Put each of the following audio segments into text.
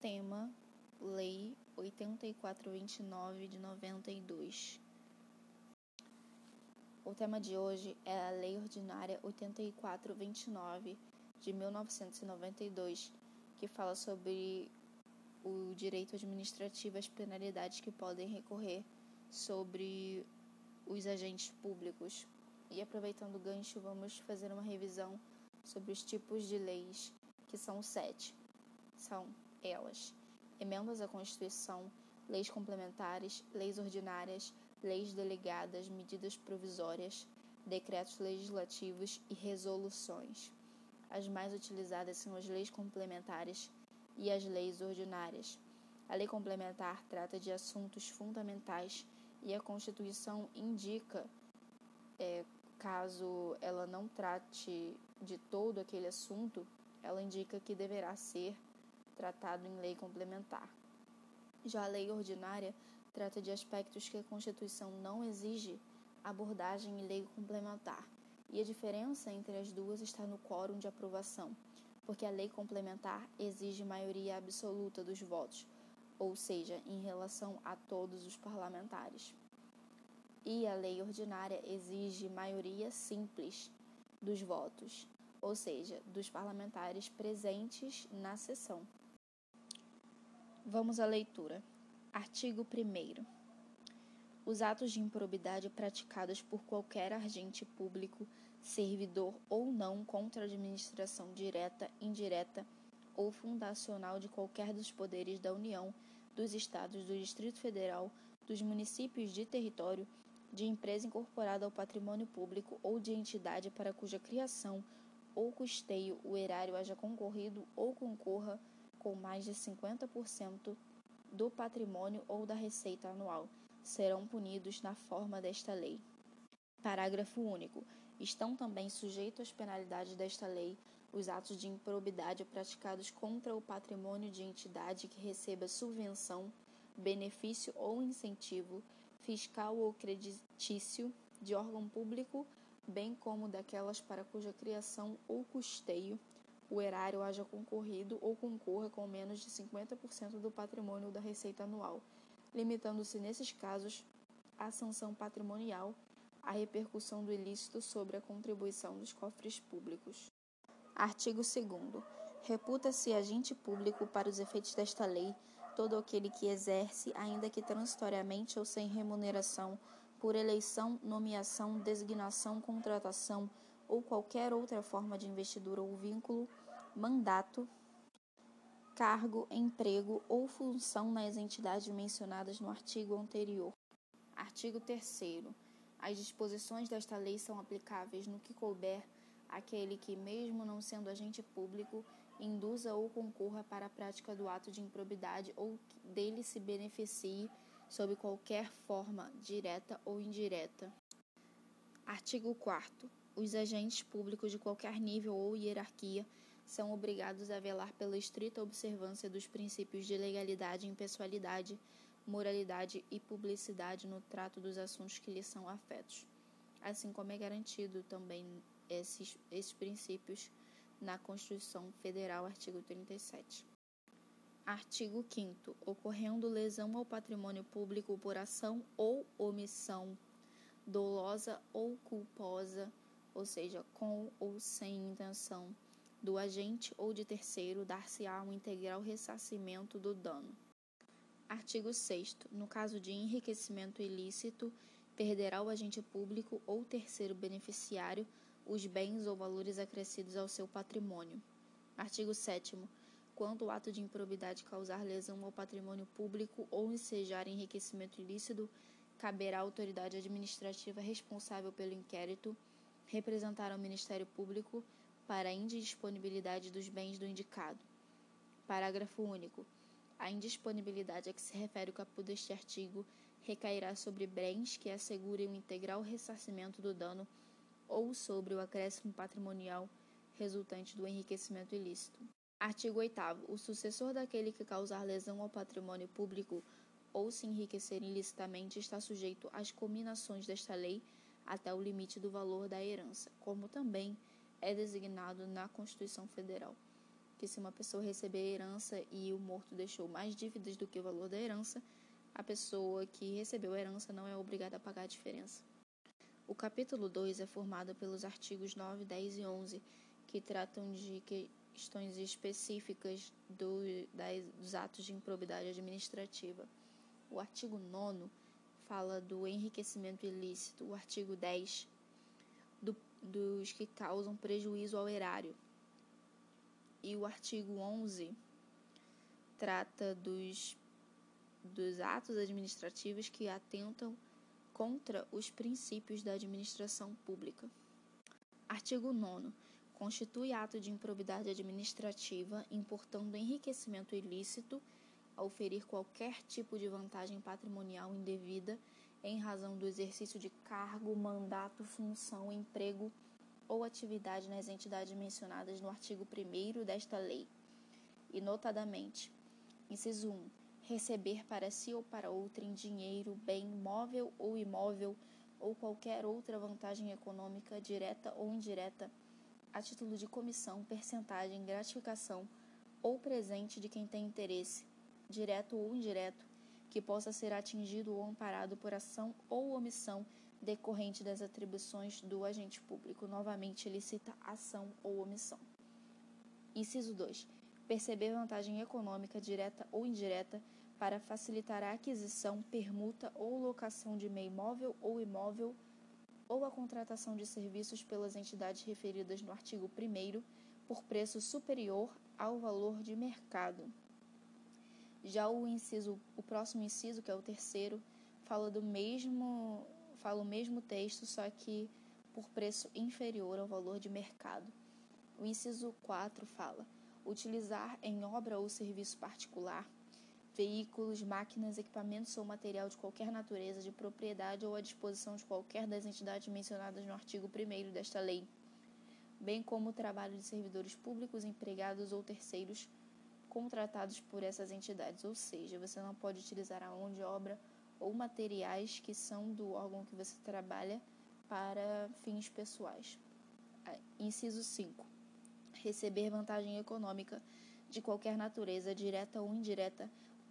Tema: Lei 8429 de 92. O tema de hoje é a Lei Ordinária 8429 de 1992, que fala sobre o direito administrativo às penalidades que podem recorrer sobre os agentes públicos. E aproveitando o gancho, vamos fazer uma revisão sobre os tipos de leis, que são sete. São elas: emendas à Constituição, leis complementares, leis ordinárias, leis delegadas, medidas provisórias, decretos legislativos e resoluções. As mais utilizadas são as leis complementares e as leis ordinárias. A lei complementar trata de assuntos fundamentais e a Constituição indica, é, caso ela não trate de todo aquele assunto, ela indica que deverá ser tratado em lei complementar. Já a lei ordinária trata de aspectos que a Constituição não exige abordagem em lei complementar. E a diferença entre as duas está no quórum de aprovação, porque a lei complementar exige maioria absoluta dos votos, ou seja, em relação a todos os parlamentares. E a lei ordinária exige maioria simples dos votos, ou seja, dos parlamentares presentes na sessão. Vamos à leitura. Artigo 1. Os atos de improbidade praticados por qualquer agente público, servidor ou não contra a administração direta, indireta ou fundacional de qualquer dos poderes da União, dos Estados, do Distrito Federal, dos municípios de território, de empresa incorporada ao patrimônio público ou de entidade para cuja criação ou custeio o erário haja concorrido ou concorra com mais de 50% do patrimônio ou da receita anual serão punidos na forma desta lei. Parágrafo único. Estão também sujeitos às penalidades desta lei os atos de improbidade praticados contra o patrimônio de entidade que receba subvenção, benefício ou incentivo fiscal ou creditício de órgão público, bem como daquelas para cuja criação ou custeio o erário haja concorrido ou concorra com menos de 50% do patrimônio da receita anual, limitando-se nesses casos a sanção patrimonial, a repercussão do ilícito sobre a contribuição dos cofres públicos. Artigo 2 Reputa-se agente público para os efeitos desta lei todo aquele que exerce, ainda que transitoriamente ou sem remuneração, por eleição, nomeação, designação, contratação, ou qualquer outra forma de investidura ou vínculo, mandato, cargo, emprego ou função nas entidades mencionadas no artigo anterior. Artigo 3. As disposições desta lei são aplicáveis no que couber àquele que, mesmo não sendo agente público, induza ou concorra para a prática do ato de improbidade ou dele se beneficie sob qualquer forma, direta ou indireta. Artigo 4 os agentes públicos de qualquer nível ou hierarquia são obrigados a velar pela estrita observância dos princípios de legalidade, impessoalidade, moralidade e publicidade no trato dos assuntos que lhes são afetos, assim como é garantido também esses, esses princípios na Constituição Federal, artigo 37. Artigo 5 Ocorrendo lesão ao patrimônio público por ação ou omissão dolosa ou culposa ou seja, com ou sem intenção do agente ou de terceiro, dar-se-á um integral ressarcimento do dano. Artigo 6. No caso de enriquecimento ilícito, perderá o agente público ou terceiro beneficiário os bens ou valores acrescidos ao seu patrimônio. Artigo 7. Quando o ato de improbidade causar lesão ao patrimônio público ou ensejar enriquecimento ilícito, caberá à autoridade administrativa responsável pelo inquérito representar ao Ministério Público para a indisponibilidade dos bens do indicado. Parágrafo único. A indisponibilidade a que se refere o caput deste artigo recairá sobre bens que assegurem o integral ressarcimento do dano ou sobre o acréscimo patrimonial resultante do enriquecimento ilícito. Artigo 8. O sucessor daquele que causar lesão ao patrimônio público ou se enriquecer ilicitamente está sujeito às cominações desta lei até o limite do valor da herança, como também é designado na Constituição Federal. que se uma pessoa receber herança e o morto deixou mais dívidas do que o valor da herança, a pessoa que recebeu a herança não é obrigada a pagar a diferença. O capítulo 2 é formado pelos artigos 9, 10 e 11, que tratam de questões específicas do, das, dos atos de improbidade administrativa. O artigo 9 fala do enriquecimento ilícito, o artigo 10 do, dos que causam prejuízo ao erário, e o artigo 11 trata dos, dos atos administrativos que atentam contra os princípios da administração pública. Artigo 9. Constitui ato de improbidade administrativa, importando enriquecimento ilícito ao ferir qualquer tipo de vantagem patrimonial indevida em razão do exercício de cargo, mandato, função, emprego ou atividade nas entidades mencionadas no artigo 1 desta lei, e notadamente, inciso 1, receber para si ou para outrem dinheiro, bem móvel ou imóvel ou qualquer outra vantagem econômica, direta ou indireta, a título de comissão, percentagem, gratificação ou presente de quem tem interesse, direto ou indireto, que possa ser atingido ou amparado por ação ou omissão decorrente das atribuições do agente público. Novamente, ele cita ação ou omissão. Inciso 2. Perceber vantagem econômica direta ou indireta para facilitar a aquisição, permuta ou locação de meio imóvel ou imóvel ou a contratação de serviços pelas entidades referidas no artigo 1 por preço superior ao valor de mercado. Já o inciso, o próximo inciso, que é o terceiro, fala do mesmo fala o mesmo texto, só que por preço inferior ao valor de mercado. O inciso 4 fala: utilizar em obra ou serviço particular veículos, máquinas, equipamentos ou material de qualquer natureza de propriedade ou à disposição de qualquer das entidades mencionadas no artigo 1 desta lei, bem como o trabalho de servidores públicos, empregados ou terceiros contratados por essas entidades. Ou seja, você não pode utilizar a mão de obra ou materiais que são do órgão que você trabalha para fins pessoais. Inciso 5. Receber vantagem econômica de qualquer natureza, direta ou indireta,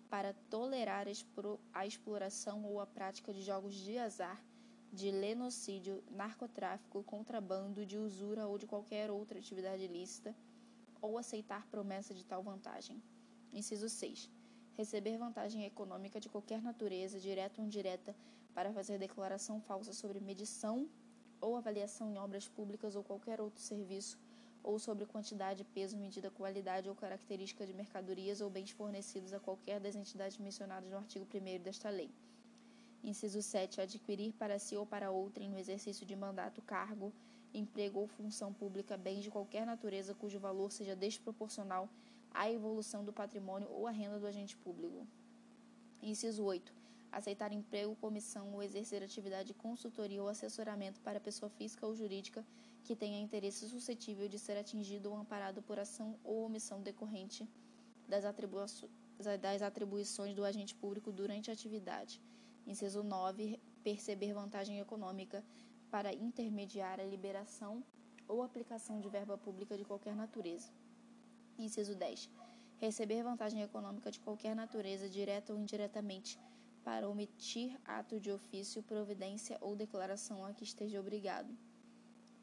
para tolerar a exploração ou a prática de jogos de azar, de lenocídio, narcotráfico, contrabando, de usura ou de qualquer outra atividade ilícita, ou aceitar promessa de tal vantagem. Inciso 6 receber vantagem econômica de qualquer natureza, direta ou indireta, para fazer declaração falsa sobre medição ou avaliação em obras públicas ou qualquer outro serviço, ou sobre quantidade, peso, medida, qualidade ou característica de mercadorias ou bens fornecidos a qualquer das entidades mencionadas no artigo 1 desta lei. Inciso 7. Adquirir para si ou para outrem, no exercício de mandato, cargo, emprego ou função pública, bens de qualquer natureza cujo valor seja desproporcional a evolução do patrimônio ou a renda do agente público. Inciso 8. Aceitar emprego, comissão ou exercer atividade de consultoria ou assessoramento para pessoa física ou jurídica que tenha interesse suscetível de ser atingido ou amparado por ação ou omissão decorrente das, das atribuições do agente público durante a atividade. Inciso 9. Perceber vantagem econômica para intermediar a liberação ou aplicação de verba pública de qualquer natureza. Inciso 10. Receber vantagem econômica de qualquer natureza, direta ou indiretamente, para omitir ato de ofício, providência ou declaração a que esteja obrigado.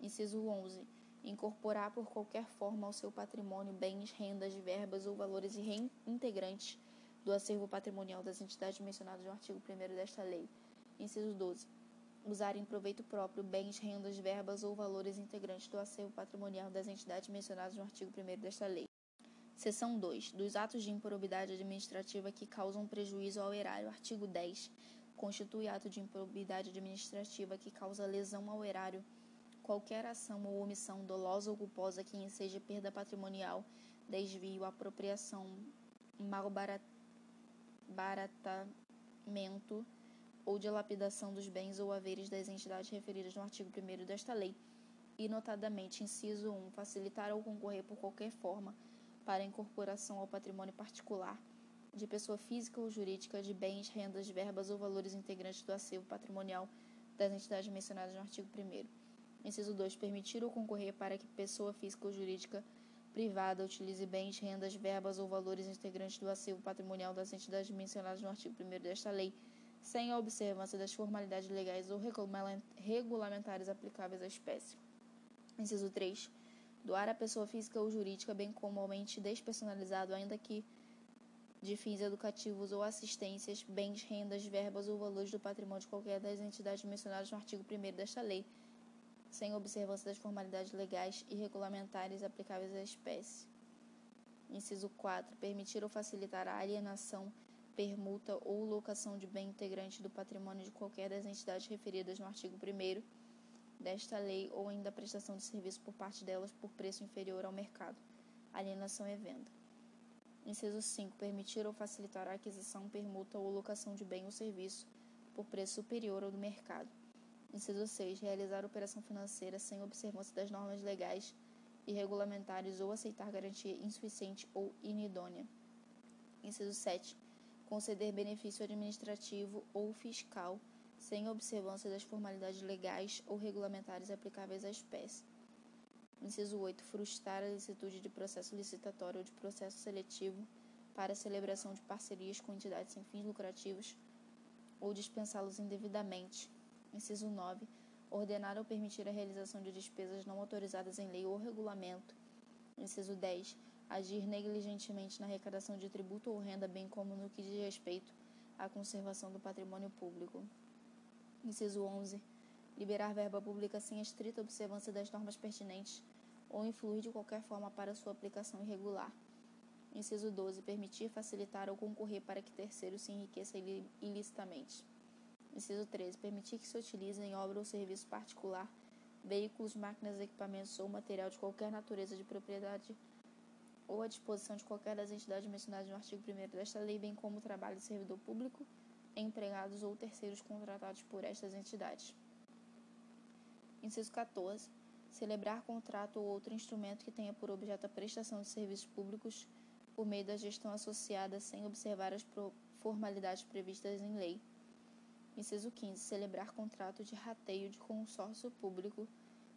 Inciso 11. Incorporar por qualquer forma ao seu patrimônio bens, rendas, verbas ou valores reintegrantes do acervo patrimonial das entidades mencionadas no artigo 1 desta lei. Inciso 12. Usar em proveito próprio bens, rendas, verbas ou valores integrantes do acervo patrimonial das entidades mencionadas no artigo 1 desta lei. Seção 2. Dos atos de improbidade administrativa que causam prejuízo ao erário. Artigo 10. Constitui ato de improbidade administrativa que causa lesão ao erário qualquer ação ou omissão dolosa ou culposa que enseja perda patrimonial, desvio, apropriação, mal ou dilapidação dos bens ou haveres das entidades referidas no artigo 1 desta lei, e notadamente, inciso 1, facilitar ou concorrer por qualquer forma para incorporação ao patrimônio particular de pessoa física ou jurídica de bens, rendas, verbas ou valores integrantes do acervo patrimonial das entidades mencionadas no artigo 1 Inciso 2. Permitir ou concorrer para que pessoa física ou jurídica privada utilize bens, rendas, verbas ou valores integrantes do acervo patrimonial das entidades mencionadas no artigo 1 desta lei, sem a observância das formalidades legais ou regulamentares aplicáveis à espécie. Inciso 3. Doar à pessoa física ou jurídica, bem como ao ente despersonalizado, ainda que de fins educativos ou assistências, bens, rendas, verbas ou valores do patrimônio de qualquer das entidades mencionadas no artigo 1 desta lei, sem observância das formalidades legais e regulamentares aplicáveis à espécie. Inciso 4. Permitir ou facilitar a alienação, permuta ou locação de bem integrante do patrimônio de qualquer das entidades referidas no artigo 1 desta lei ou ainda a prestação de serviço por parte delas por preço inferior ao mercado. Alienação e venda. Inciso 5. Permitir ou facilitar a aquisição, permuta ou locação de bem ou serviço por preço superior ao do mercado. Inciso 6. Realizar operação financeira sem observância das normas legais e regulamentares ou aceitar garantia insuficiente ou inidônea. Inciso 7. Conceder benefício administrativo ou fiscal sem observância das formalidades legais ou regulamentares aplicáveis à espécie. Inciso 8. Frustrar a licitude de processo licitatório ou de processo seletivo para celebração de parcerias com entidades sem fins lucrativos ou dispensá-los indevidamente, Inciso 9. Ordenar ou permitir a realização de despesas não autorizadas em lei ou regulamento. Inciso 10. Agir negligentemente na arrecadação de tributo ou renda, bem como no que diz respeito à conservação do patrimônio público. Inciso 11. Liberar verba pública sem a estrita observância das normas pertinentes ou influir de qualquer forma para sua aplicação irregular. Inciso 12. Permitir, facilitar ou concorrer para que terceiros se enriqueçam ilicitamente. Inciso 13. Permitir que se utilize em obra ou serviço particular veículos, máquinas, equipamentos ou material de qualquer natureza de propriedade ou à disposição de qualquer das entidades mencionadas no artigo 1 desta lei, bem como o trabalho de servidor público, empregados ou terceiros contratados por estas entidades. Inciso 14. Celebrar contrato ou outro instrumento que tenha por objeto a prestação de serviços públicos por meio da gestão associada sem observar as formalidades previstas em lei. Inciso 15. Celebrar contrato de rateio de consórcio público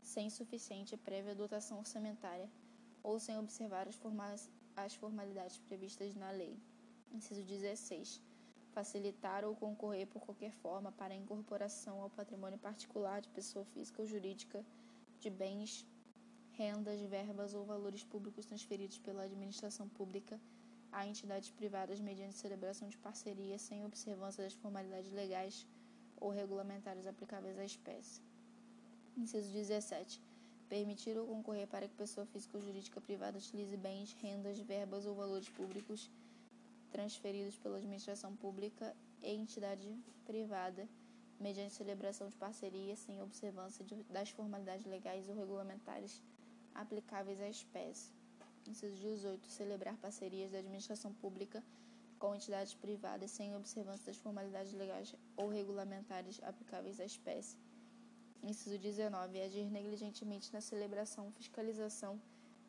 sem suficiente prévia dotação orçamentária ou sem observar as, formalidades previstas na lei. Inciso 16. Facilitar ou concorrer por qualquer forma para a incorporação ao patrimônio particular de pessoa física ou jurídica de bens, rendas, verbas ou valores públicos transferidos pela administração pública a entidades privadas mediante celebração de parceria sem observância das formalidades legais ou regulamentares aplicáveis à espécie. Inciso 17. Permitir ou concorrer para que pessoa física ou jurídica privada utilize bens, rendas, verbas ou valores públicos transferidos pela administração pública e entidade privada mediante celebração de parceria sem observância de, das formalidades legais ou regulamentares aplicáveis à espécie. Inciso 18. Celebrar parcerias da administração pública com entidades privadas sem observância das formalidades legais ou regulamentares aplicáveis à espécie. Inciso 19. Agir negligentemente na celebração, fiscalização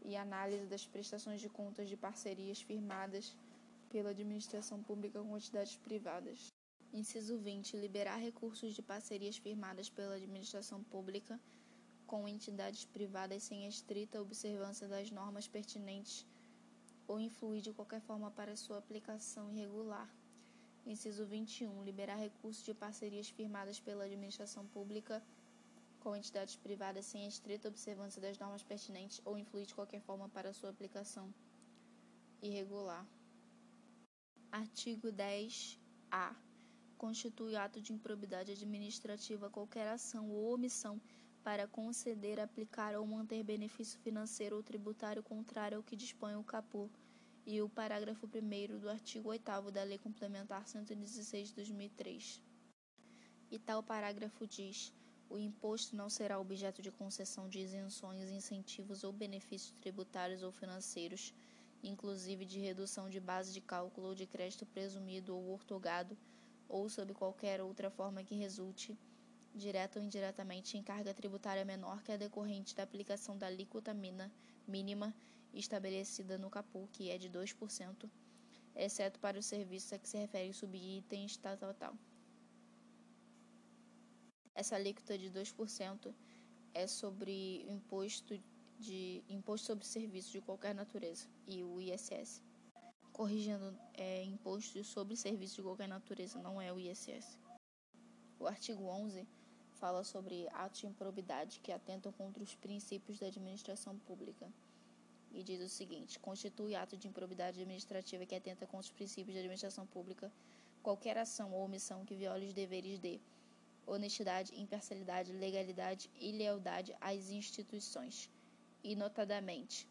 e análise das prestações de contas de parcerias firmadas pela administração pública com entidades privadas. Inciso 20. Liberar recursos de parcerias firmadas pela administração pública com entidades privadas sem a estrita observância das normas pertinentes ou influir de qualquer forma para sua aplicação irregular. Inciso 21. Liberar recursos de parcerias firmadas pela administração pública com entidades privadas sem a estrita observância das normas pertinentes ou influir de qualquer forma para sua aplicação irregular. Artigo 10-A. Constitui ato de improbidade administrativa qualquer ação ou omissão para conceder, aplicar ou manter benefício financeiro ou tributário contrário ao que dispõe o caput e o parágrafo 1 do artigo 8 da Lei Complementar 116 de 2003. E tal parágrafo diz: o imposto não será objeto de concessão de isenções, incentivos ou benefícios tributários ou financeiros, inclusive de redução de base de cálculo ou de crédito presumido ou ortogado, ou sob qualquer outra forma que resulte direta ou indiretamente, em carga tributária menor que a decorrente da aplicação da alíquota mínima estabelecida no CAPU, que é de 2%, exceto para os serviços a que se refere o subitens tal, tal, tal. Essa alíquota de 2% é sobre o imposto de Imposto sobre Serviços de qualquer natureza, e o ISS. Corrigindo, é Imposto sobre Serviços de qualquer natureza, não é o ISS. O artigo 11 fala sobre atos de improbidade que atentam contra os princípios da administração pública. E diz o seguinte: constitui ato de improbidade administrativa que atenta contra os princípios da administração pública qualquer ação ou omissão que viole os deveres de honestidade, imparcialidade, legalidade e lealdade às instituições. E, notadamente,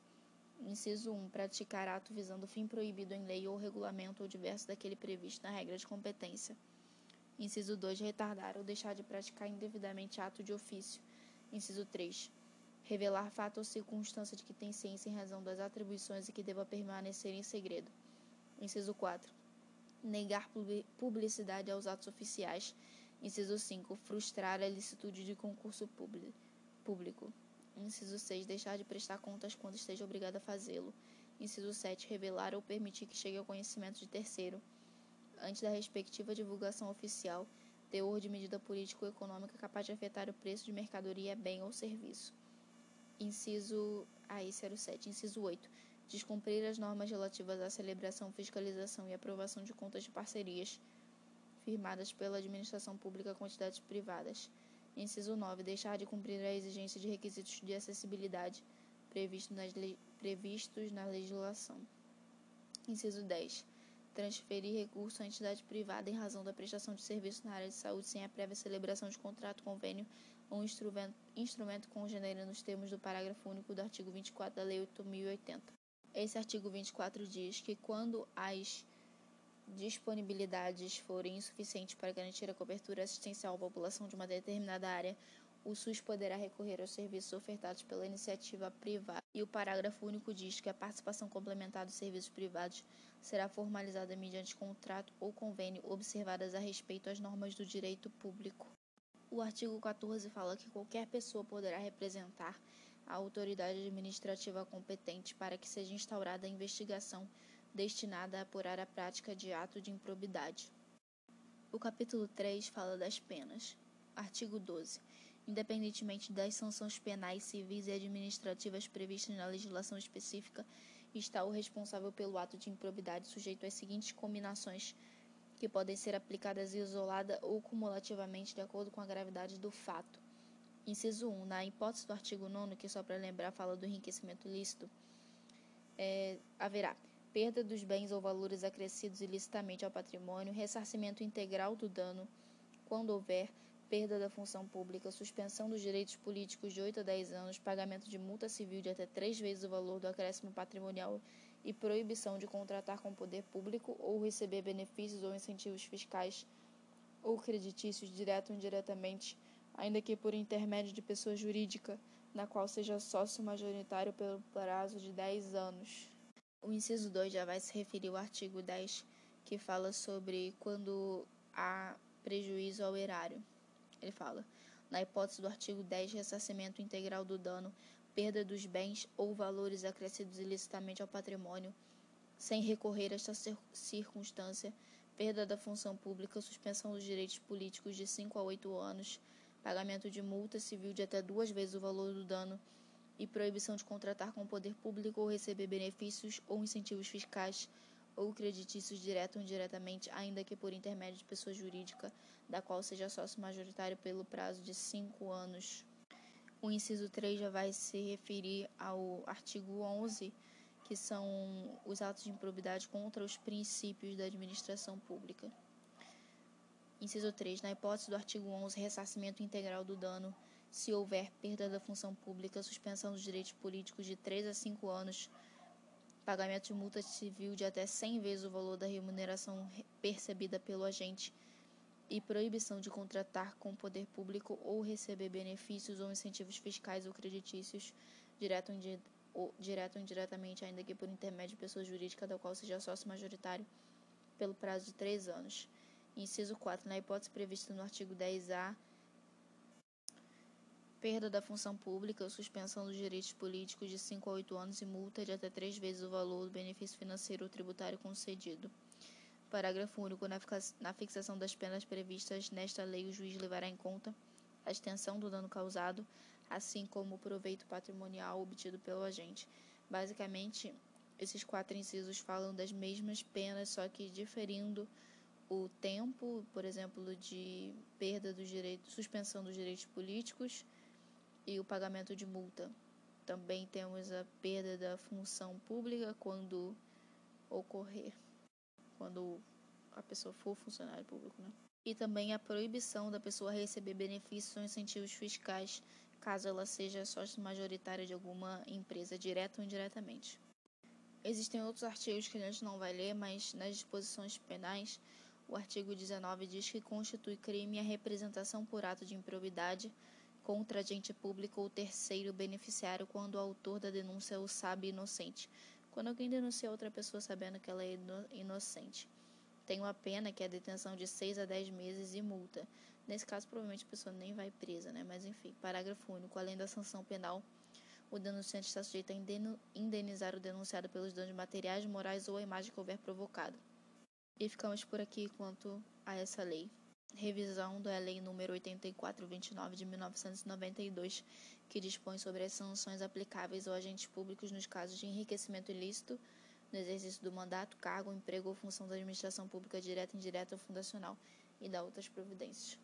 inciso 1, praticar ato visando fim proibido em lei ou regulamento ou diverso daquele previsto na regra de competência. Inciso 2, retardar ou deixar de praticar indevidamente ato de ofício. Inciso 3, revelar fato ou circunstância de que tem ciência em razão das atribuições e que deva permanecer em segredo. Inciso 4, negar publicidade aos atos oficiais Inciso 5. Frustrar a licitude de concurso público. Inciso 6. Deixar de prestar contas quando esteja obrigado a fazê-lo. Inciso 7. Revelar ou permitir que chegue ao conhecimento de terceiro, antes da respectiva divulgação oficial, teor de medida político-econômica capaz de afetar o preço de mercadoria, bem ou serviço. Inciso. Ah, esse era o 7. Inciso 8. Descumprir as normas relativas à celebração, fiscalização e aprovação de contas de parcerias firmadas pela administração pública a quantidades privadas. Inciso 9. Deixar de cumprir a exigência de requisitos de acessibilidade previsto nas previstos na legislação. Inciso 10. Transferir recurso à entidade privada em razão da prestação de serviço na área de saúde sem a prévia celebração de contrato, convênio ou instrumento, instrumento congênero nos termos do parágrafo único do artigo 24 da Lei 8.080. Esse artigo 24 diz que quando as disponibilidades forem insuficientes para garantir a cobertura assistencial à população de uma determinada área, o SUS poderá recorrer aos serviços ofertados pela iniciativa privada. E o parágrafo único diz que a participação complementar dos serviços privados será formalizada mediante contrato ou convênio, observadas a respeito as normas do direito público. O artigo 14 fala que qualquer pessoa poderá representar a autoridade administrativa competente para que seja instaurada a investigação destinada a apurar a prática de ato de improbidade. O capítulo 3 fala das penas. Artigo 12. Independentemente das sanções penais, civis e administrativas previstas na legislação específica, está o responsável pelo ato de improbidade sujeito às seguintes combinações que podem ser aplicadas isolada ou cumulativamente de acordo com a gravidade do fato. Inciso 1. Na hipótese do artigo 9, que só para lembrar fala do enriquecimento lícito, é, haverá perda dos bens ou valores acrescidos ilicitamente ao patrimônio, ressarcimento integral do dano, quando houver perda da função pública, suspensão dos direitos políticos de 8 a 10 anos, pagamento de multa civil de até três vezes o valor do acréscimo patrimonial e proibição de contratar com o poder público ou receber benefícios ou incentivos fiscais ou creditícios direto ou indiretamente, ainda que por intermédio de pessoa jurídica, na qual seja sócio majoritário pelo prazo de 10 anos. O inciso 2 já vai se referir ao artigo 10, que fala sobre quando há prejuízo ao erário. Ele fala: na hipótese do artigo 10, ressarcimento integral do dano, perda dos bens ou valores acrescidos ilicitamente ao patrimônio, sem recorrer a esta circunstância, perda da função pública, suspensão dos direitos políticos de 5 a 8 anos, pagamento de multa civil de até duas vezes o valor do dano e proibição de contratar com o poder público ou receber benefícios ou incentivos fiscais ou creditícios direto ou indiretamente, ainda que por intermédio de pessoa jurídica, da qual seja sócio majoritário pelo prazo de cinco anos. O inciso 3 já vai se referir ao artigo 11, que são os atos de improbidade contra os princípios da administração pública. Inciso 3. Na hipótese do artigo 11, ressarcimento integral do dano se houver perda da função pública, suspensão dos direitos políticos de 3 a 5 anos, pagamento de multa civil de até 100 vezes o valor da remuneração percebida pelo agente e proibição de contratar com o poder público ou receber benefícios ou incentivos fiscais ou creditícios direto ou, direto ou indiretamente, ainda que por intermédio de pessoa jurídica da qual seja sócio majoritário, pelo prazo de três anos. Inciso 4. Na hipótese prevista no artigo 10A perda da função pública suspensão dos direitos políticos de 5 a 8 anos e multa de até três vezes o valor do benefício financeiro ou tributário concedido. Parágrafo único. Na fixação das penas previstas nesta lei, o juiz levará em conta a extensão do dano causado, assim como o proveito patrimonial obtido pelo agente. Basicamente, esses quatro incisos falam das mesmas penas, só que diferindo o tempo, por exemplo, de perda dos direitos, suspensão dos direitos políticos e o pagamento de multa. Também temos a perda da função pública quando ocorrer, quando a pessoa for funcionário público, né? E também a proibição da pessoa receber benefícios ou incentivos fiscais, caso ela seja sócio majoritária de alguma empresa, direta ou indiretamente. Existem outros artigos que a gente não vai ler, mas nas disposições penais, o artigo 19 diz que constitui crime a representação por ato de improbidade contra agente público ou terceiro beneficiário quando o autor da denúncia o sabe inocente. Quando alguém denuncia outra pessoa sabendo que ela é inocente. Tem uma pena que é a detenção de 6 a 10 meses e multa. Nesse caso, provavelmente a pessoa nem vai presa, né? Mas enfim, parágrafo único. Além da sanção penal, o denunciante está sujeito a indenizar o denunciado pelos danos materiais, morais ou a imagem que houver provocado. E ficamos por aqui quanto a essa lei. Revisão da Lei nº 8429 de 1992, que dispõe sobre as sanções aplicáveis aos agentes públicos nos casos de enriquecimento ilícito no exercício do mandato, cargo, emprego ou função da administração pública direta, indireta ou fundacional e da outras providências.